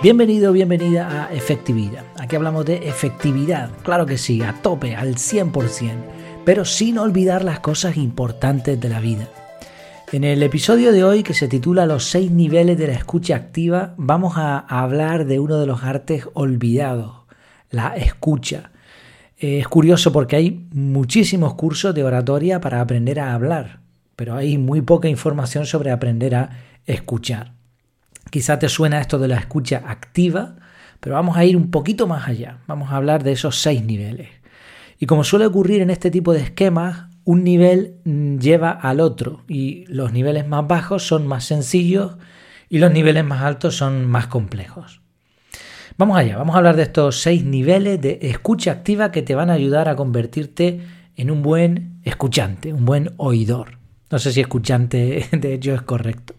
Bienvenido, bienvenida a Efectividad. Aquí hablamos de efectividad, claro que sí, a tope, al 100%, pero sin olvidar las cosas importantes de la vida. En el episodio de hoy que se titula Los seis niveles de la escucha activa, vamos a hablar de uno de los artes olvidados, la escucha. Es curioso porque hay muchísimos cursos de oratoria para aprender a hablar, pero hay muy poca información sobre aprender a escuchar. Quizá te suena esto de la escucha activa, pero vamos a ir un poquito más allá. Vamos a hablar de esos seis niveles. Y como suele ocurrir en este tipo de esquemas, un nivel mm, lleva al otro y los niveles más bajos son más sencillos y los niveles más altos son más complejos. Vamos allá, vamos a hablar de estos seis niveles de escucha activa que te van a ayudar a convertirte en un buen escuchante, un buen oidor. No sé si escuchante de hecho es correcto.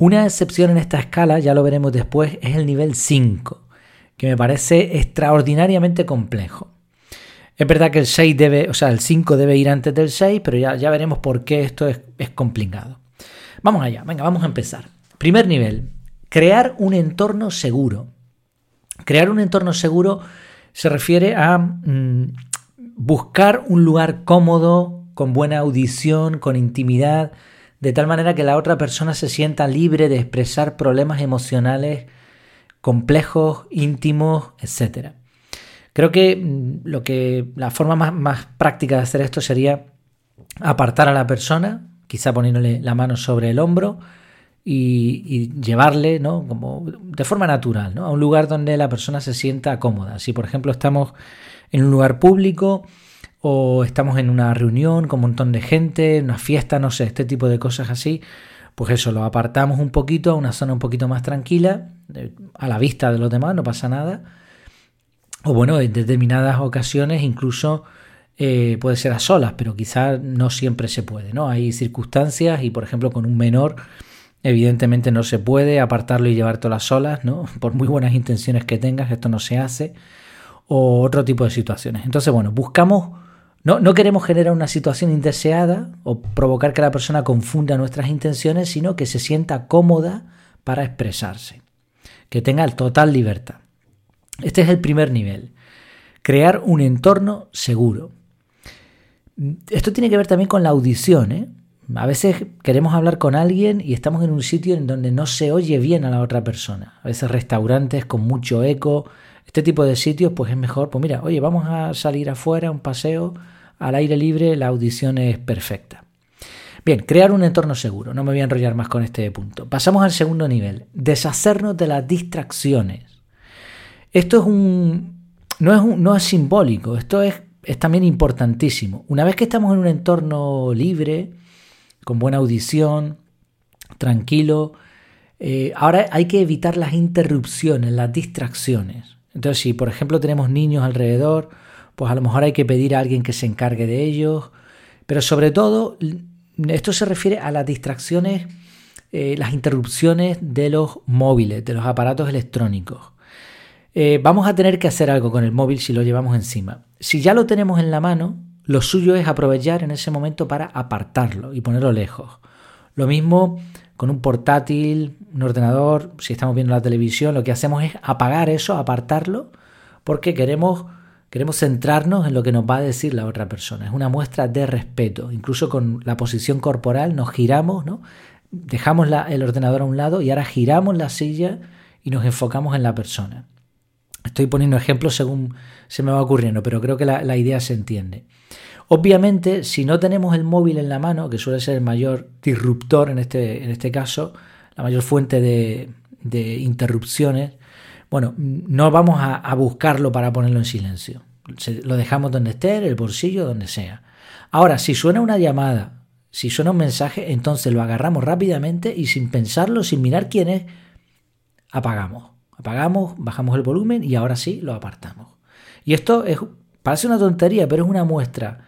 Una excepción en esta escala, ya lo veremos después, es el nivel 5, que me parece extraordinariamente complejo. Es verdad que el 6 debe, o sea, el 5 debe ir antes del 6, pero ya, ya veremos por qué esto es, es complicado. Vamos allá, venga, vamos a empezar. Primer nivel, crear un entorno seguro. Crear un entorno seguro se refiere a mm, buscar un lugar cómodo, con buena audición, con intimidad, de tal manera que la otra persona se sienta libre de expresar problemas emocionales complejos, íntimos, etc. Creo que, mm, lo que la forma más, práctica de hacer esto sería apartar a la persona, quizá poniéndole la mano sobre el hombro y, llevarle, ¿no? Como de forma natural, ¿no? A un lugar donde la persona se sienta cómoda. Si, por ejemplo, estamos en un lugar público, o estamos en una reunión con un montón de gente, una fiesta, no sé, este tipo de cosas así, pues eso, lo apartamos un poquito a una zona un poquito más tranquila, a la vista de los demás, no pasa nada. O bueno, en determinadas ocasiones incluso eh, puede ser a solas, pero quizás no siempre se puede, ¿no? Hay circunstancias y por ejemplo con un menor evidentemente no se puede apartarlo y llevártelo a solas, ¿no? Por muy buenas intenciones que tengas, esto no se hace. O otro tipo de situaciones. Entonces, bueno, buscamos no, queremos generar una situación indeseada o provocar que la persona confunda nuestras intenciones, sino que se sienta cómoda para expresarse, que tenga total libertad. Este es el primer nivel, crear un entorno seguro. Esto tiene que ver también con la audición. ¿eh? A veces queremos hablar con alguien y estamos en un sitio en donde no se oye bien a la otra persona. A veces restaurantes con mucho eco, este tipo de sitios, pues es mejor, pues mira, oye, vamos a salir afuera, un paseo, al aire libre, la audición es perfecta. Bien, crear un entorno seguro. No me voy a enrollar más con este punto. Pasamos al segundo nivel, deshacernos de las distracciones. Esto es un no es, no es simbólico, esto es, es también importantísimo. Una vez que estamos en un entorno libre, con buena audición, tranquilo, eh, ahora hay que evitar las interrupciones, las distracciones. Entonces, si por ejemplo tenemos niños alrededor, pues a lo mejor hay que pedir a alguien que se encargue de ellos. Pero sobre todo, esto se refiere a las distracciones, eh, las interrupciones de los móviles, de los aparatos electrónicos. Eh, vamos a tener que hacer algo con el móvil si lo llevamos encima. Si ya lo tenemos en la mano, lo suyo es aprovechar en ese momento para apartarlo y ponerlo lejos. Lo mismo con un portátil, un ordenador, si estamos viendo la televisión, lo que hacemos es apagar eso, apartarlo, porque queremos, queremos centrarnos en lo que nos va a decir la otra persona. Es una muestra de respeto. Incluso con la posición corporal nos giramos, ¿no? dejamos el ordenador a un lado y ahora giramos la silla y nos enfocamos en la persona. Estoy poniendo ejemplos según se me va ocurriendo, pero creo que la idea se entiende. Obviamente, si no tenemos el móvil en la mano, que suele ser el mayor disruptor en este, en este caso, la mayor fuente de, interrupciones, bueno, no vamos a, buscarlo para ponerlo en silencio. lo dejamos donde esté, en el bolsillo, donde sea. Ahora, si suena una llamada, si suena un mensaje, entonces lo agarramos rápidamente y sin pensarlo, sin mirar quién es, apagamos. Apagamos, bajamos el volumen y ahora sí lo apartamos. Y esto es, parece una tontería, pero es una muestra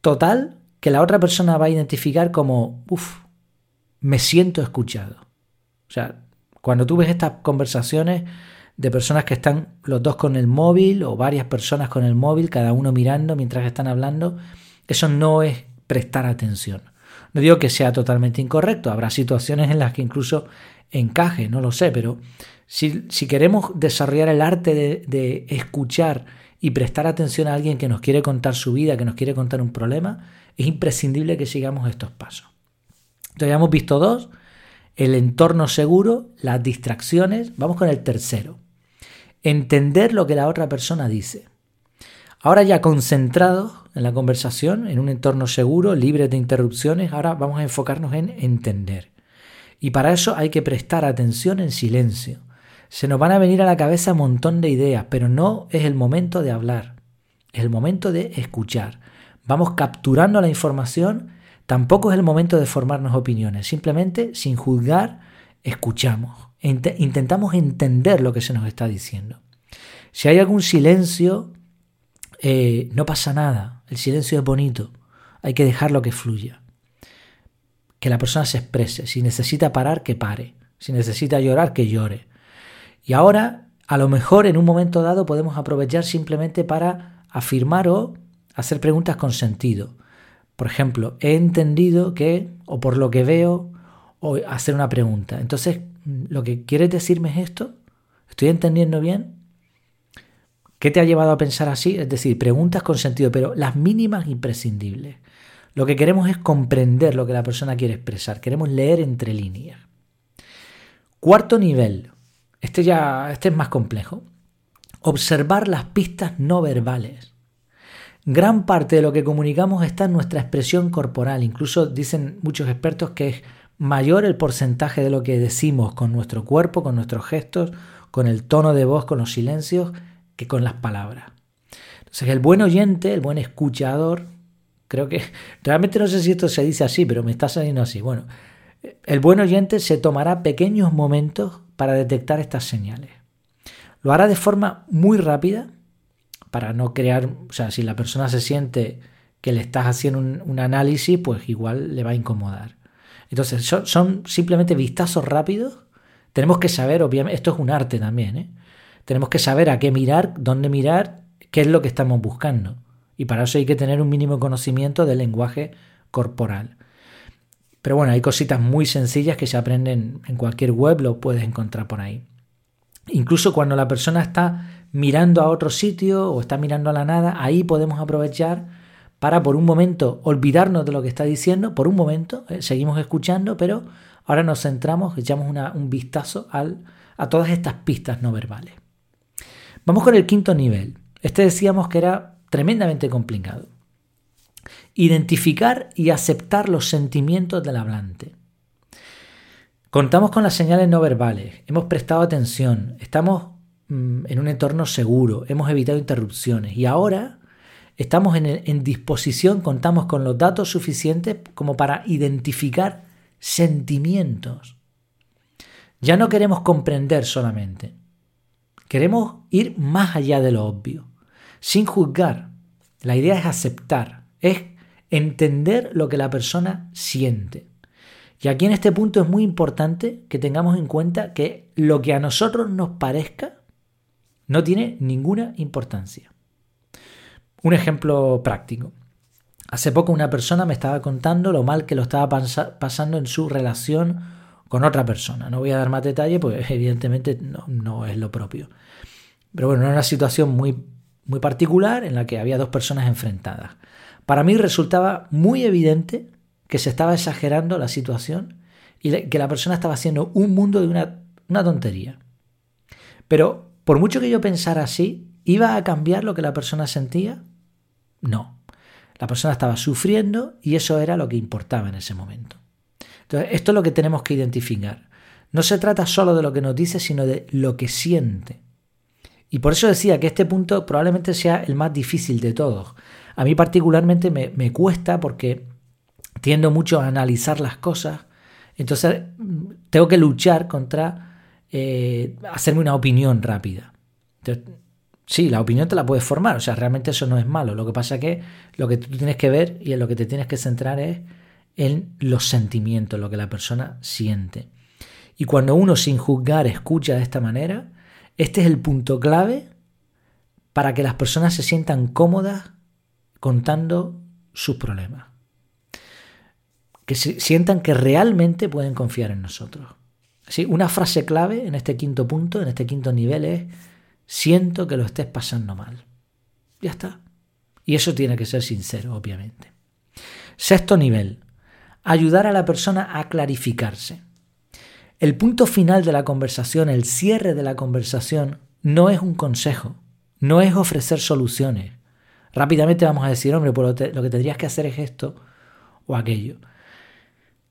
total que la otra persona va a identificar como, uff, me siento escuchado. O sea, cuando tú ves estas conversaciones de personas que están los dos con el móvil o varias personas con el móvil, cada uno mirando mientras están hablando, eso no es prestar atención. No digo que sea totalmente incorrecto, habrá situaciones en las que incluso encaje, no lo sé, pero si, queremos desarrollar el arte de, de escuchar y prestar atención a alguien que nos quiere contar su vida, que nos quiere contar un problema, es imprescindible que sigamos estos pasos. Entonces ya hemos visto dos, el entorno seguro, las distracciones, vamos con el tercero, entender lo que la otra persona dice. Ahora ya concentrados en la conversación, en un entorno seguro, libre de interrupciones, ahora vamos a enfocarnos en entender. Y para eso hay que prestar atención en silencio. Se nos van a venir a la cabeza un montón de ideas, pero no es el momento de hablar, es el momento de escuchar. Vamos capturando la información, tampoco es el momento de formarnos opiniones, simplemente sin juzgar, escuchamos, intentamos entender lo que se nos está diciendo. Si hay algún silencio, eh, no pasa nada, el silencio es bonito, hay que dejarlo que fluya, que la persona se exprese, si necesita parar, que pare, si necesita llorar, que llore. Y ahora, a lo mejor en un momento dado podemos aprovechar simplemente para afirmar o hacer preguntas con sentido. Por ejemplo, he entendido que, o por lo que veo, o hacer una pregunta. Entonces, lo que quieres decirme es esto. ¿Estoy entendiendo bien? ¿Qué te ha llevado a pensar así? Es decir, preguntas con sentido, pero las mínimas imprescindibles. Lo que queremos es comprender lo que la persona quiere expresar. Queremos leer entre líneas. Cuarto nivel, este ya este es más complejo. Observar las pistas no verbales. Gran parte de lo que comunicamos está en nuestra expresión corporal. Incluso dicen muchos expertos que es mayor el porcentaje de lo que decimos con nuestro cuerpo, con nuestros gestos, con el tono de voz, con los silencios, que con las palabras. Entonces el buen oyente, el buen escuchador, creo que realmente no sé si esto se dice así, pero me está saliendo así. Bueno, el buen oyente se tomará pequeños momentos para detectar estas señales. Lo hará de forma muy rápida para no crear, o sea, si la persona se siente que le estás haciendo un, análisis, pues igual le va a incomodar. Entonces, son, simplemente vistazos rápidos. Tenemos que saber, obviamente, esto es un arte también, ¿eh? Tenemos que saber a qué mirar, dónde mirar, qué es lo que estamos buscando. Y para eso hay que tener un mínimo conocimiento del lenguaje corporal. Pero bueno, hay cositas muy sencillas que se aprenden en cualquier web, lo puedes encontrar por ahí. Incluso cuando la persona está mirando a otro sitio o está mirando a la nada, ahí podemos aprovechar para por un momento olvidarnos de lo que está diciendo, por un momento, eh, seguimos escuchando, pero ahora nos centramos, echamos un vistazo a todas estas pistas no verbales. Vamos con el quinto nivel. Este decíamos que era tremendamente complicado. Identificar y aceptar los sentimientos del hablante. Contamos con las señales no verbales, hemos prestado atención, estamos mm, en un entorno seguro, hemos evitado interrupciones y ahora estamos en, en, disposición, contamos con los datos suficientes como para identificar sentimientos. Ya no queremos comprender solamente, queremos ir más allá de lo obvio, sin juzgar. La idea es aceptar, es entender lo que la persona siente. Y aquí en este punto es muy importante que tengamos en cuenta que lo que a nosotros nos parezca no tiene ninguna importancia. Un ejemplo práctico. Hace poco una persona me estaba contando lo mal que lo estaba pasando en su relación con otra persona. No voy a dar más detalle, pues evidentemente no, no es lo propio. Pero bueno, era una situación muy, muy particular en la que había dos personas enfrentadas. Para mí resultaba muy evidente que se estaba exagerando la situación y que la persona estaba haciendo un mundo de una, tontería. Pero por mucho que yo pensara así, ¿iba a cambiar lo que la persona sentía? No. La persona estaba sufriendo y eso era lo que importaba en ese momento. Entonces, esto es lo que tenemos que identificar. No se trata solo de lo que nos dice, sino de lo que siente. Y por eso decía que este punto probablemente sea el más difícil de todos, a mí particularmente me, cuesta porque tiendo mucho a analizar las cosas, entonces tengo que luchar contra eh, hacerme una opinión rápida. sí, la opinión te la puedes formar, o sea, realmente eso no es malo. Lo que pasa es que lo que tú tienes que ver y en lo que te tienes que centrar es en los sentimientos, lo que la persona siente. Y cuando uno sin juzgar escucha de esta manera, este es el punto clave para que las personas se sientan cómodas contando sus problemas. Que se sientan que realmente pueden confiar en nosotros. Así, una frase clave en este quinto punto, en este quinto nivel es, siento que lo estés pasando mal. Ya está. Y eso tiene que ser sincero, obviamente. Sexto nivel, ayudar a la persona a clarificarse. El punto final de la conversación, el cierre de la conversación, no es un consejo, no es ofrecer soluciones. Rápidamente vamos a decir, hombre, pues lo, que tendrías que hacer es esto o aquello.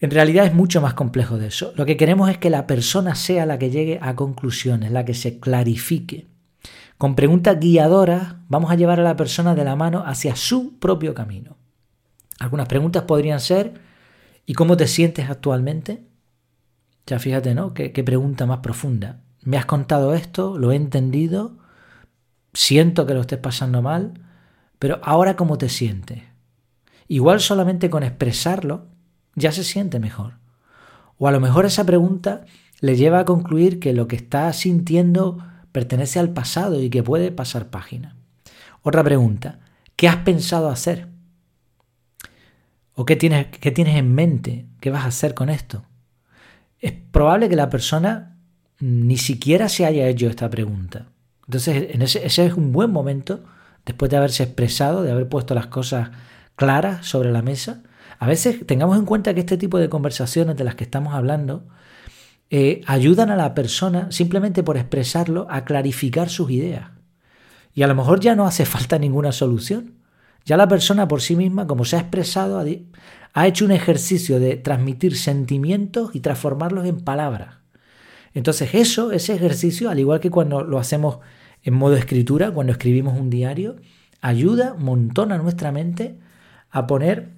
En realidad es mucho más complejo de eso. Lo que queremos es que la persona sea la que llegue a conclusiones, la que se clarifique. Con preguntas guiadoras vamos a llevar a la persona de la mano hacia su propio camino. Algunas preguntas podrían ser, ¿y cómo te sientes actualmente? Ya fíjate, ¿no? qué pregunta más profunda. ¿Me has contado esto? ¿Lo he entendido? Siento que lo estés pasando mal, pero ahora cómo te sientes. Igual solamente con expresarlo ya se siente mejor. O a lo mejor esa pregunta le lleva a concluir que lo que está sintiendo pertenece al pasado y que puede pasar página. Otra pregunta, ¿qué has pensado hacer? ¿O qué tienes, qué tienes en mente? ¿Qué vas a hacer con esto? Es probable que la persona ni siquiera se haya hecho esta pregunta. Entonces, en ese, ese es un buen momento, después de haberse expresado, de haber puesto las cosas claras sobre la mesa. A veces tengamos en cuenta que este tipo de conversaciones de las que estamos hablando eh, ayudan a la persona, simplemente por expresarlo, a clarificar sus ideas. Y a lo mejor ya no hace falta ninguna solución. Ya la persona por sí misma, como se ha expresado, ha hecho un ejercicio de transmitir sentimientos y transformarlos en palabras. Entonces eso, ese ejercicio, al igual que cuando lo hacemos en modo escritura, cuando escribimos un diario, ayuda un montón a nuestra mente a poner,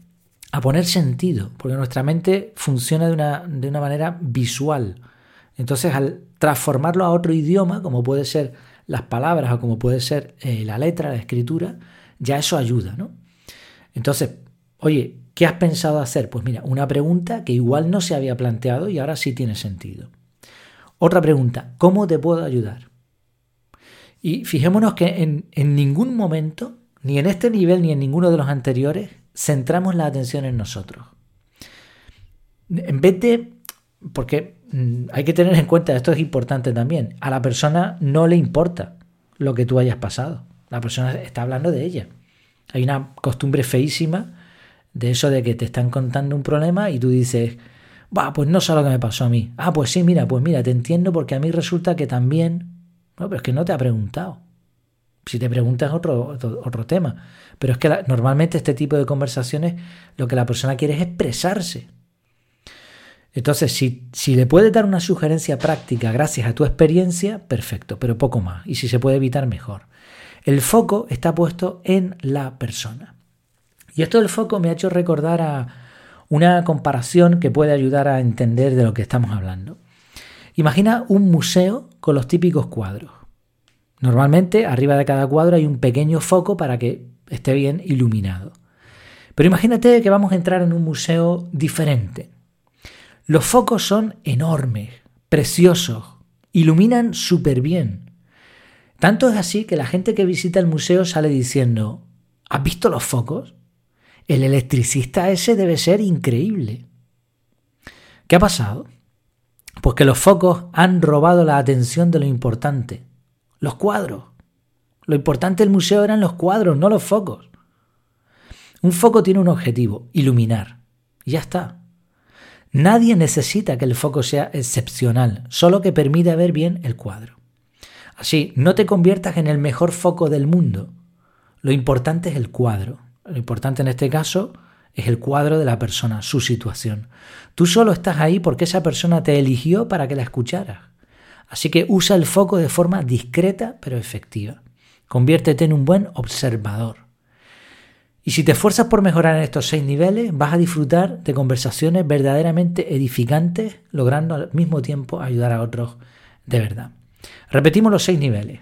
a poner sentido, porque nuestra mente funciona de una, de una manera visual. Entonces al transformarlo a otro idioma, como puede ser las palabras o como puede ser eh, la letra, la escritura, ya eso ayuda, ¿no? Entonces, oye, ¿qué has pensado hacer? Pues mira, una pregunta que igual no se había planteado y ahora sí tiene sentido. Otra pregunta, ¿cómo te puedo ayudar? Y fijémonos que en, en, ningún momento, ni en este nivel ni en ninguno de los anteriores, centramos la atención en nosotros. En vez de, porque mm, hay que tener en cuenta, esto es importante también, a la persona no le importa lo que tú hayas pasado. La persona está hablando de ella. Hay una costumbre feísima de eso de que te están contando un problema y tú dices, Va, pues no sé lo que me pasó a mí. Ah, pues sí, mira, pues mira, te entiendo porque a mí resulta que también. No, pero es que no te ha preguntado. Si te preguntas otro, otro, tema. Pero es que normalmente este tipo de conversaciones lo que la persona quiere es expresarse. Entonces, si, si le puedes dar una sugerencia práctica gracias a tu experiencia, perfecto, pero poco más. Y si se puede evitar, mejor. El foco está puesto en la persona. Y esto del foco me ha hecho recordar a, una comparación que puede ayudar a entender de lo que estamos hablando. Imagina un museo con los típicos cuadros. Normalmente arriba de cada cuadro hay un pequeño foco para que esté bien iluminado. Pero imagínate que vamos a entrar en un museo diferente. Los focos son enormes, preciosos, iluminan súper bien. Tanto es así que la gente que visita el museo sale diciendo, ¿has visto los focos? El electricista ese debe ser increíble. ¿Qué ha pasado? Pues que los focos han robado la atención de lo importante, los cuadros. Lo importante del museo eran los cuadros, no los focos. Un foco tiene un objetivo, iluminar. Y ya está. Nadie necesita que el foco sea excepcional, solo que permita ver bien el cuadro. Así, no te conviertas en el mejor foco del mundo. Lo importante es el cuadro. Lo importante en este caso es el cuadro de la persona, su situación. Tú solo estás ahí porque esa persona te eligió para que la escucharas. Así que usa el foco de forma discreta pero efectiva. Conviértete en un buen observador. Y si te esfuerzas por mejorar en estos seis niveles, vas a disfrutar de conversaciones verdaderamente edificantes, logrando al mismo tiempo ayudar a otros de verdad. Repetimos los seis niveles.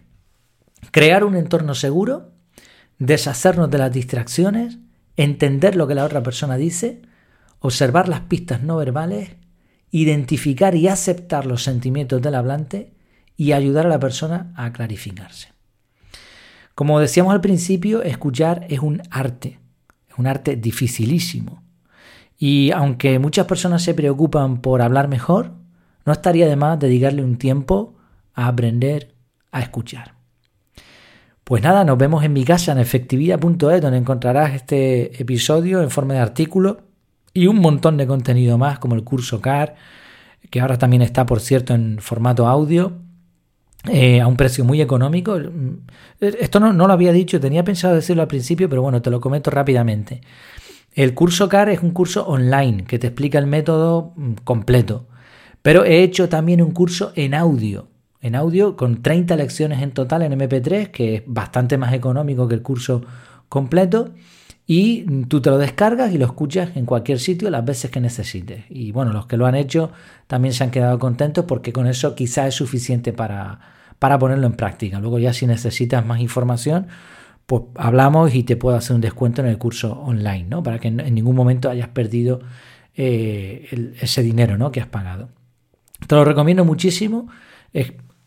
Crear un entorno seguro, deshacernos de las distracciones, entender lo que la otra persona dice, observar las pistas no verbales, identificar y aceptar los sentimientos del hablante y ayudar a la persona a clarificarse. Como decíamos al principio, escuchar es un arte, es un arte dificilísimo. Y aunque muchas personas se preocupan por hablar mejor, no estaría de más dedicarle un tiempo a aprender a escuchar. Pues nada, nos vemos en mi casa en efectividad.es donde encontrarás este episodio en forma de artículo y un montón de contenido más como el curso CAR, que ahora también está por cierto en formato audio eh, a un precio muy económico. Esto no, no, lo había dicho, tenía pensado decirlo al principio, pero bueno, te lo comento rápidamente. El curso CAR es un curso online que te explica el método mm, completo, pero he hecho también un curso en audio en audio con 30 lecciones en total en MP3, que es bastante más económico que el curso completo. Y tú te lo descargas y lo escuchas en cualquier sitio las veces que necesites. Y bueno, los que lo han hecho también se han quedado contentos porque con eso quizás es suficiente para, para ponerlo en práctica. Luego ya si necesitas más información, pues hablamos y te puedo hacer un descuento en el curso online, ¿no? Para que en, ningún momento hayas perdido eh, ese dinero ¿no? que has pagado. Te lo recomiendo muchísimo.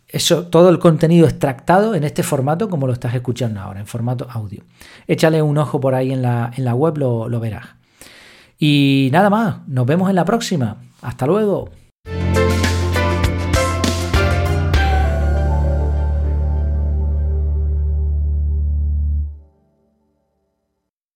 Eso, todo el contenido extractado en este formato como lo estás escuchando ahora, en formato audio. Échale un ojo por ahí en la, en la web, lo, lo verás. Y nada más, nos vemos en la próxima. Hasta luego.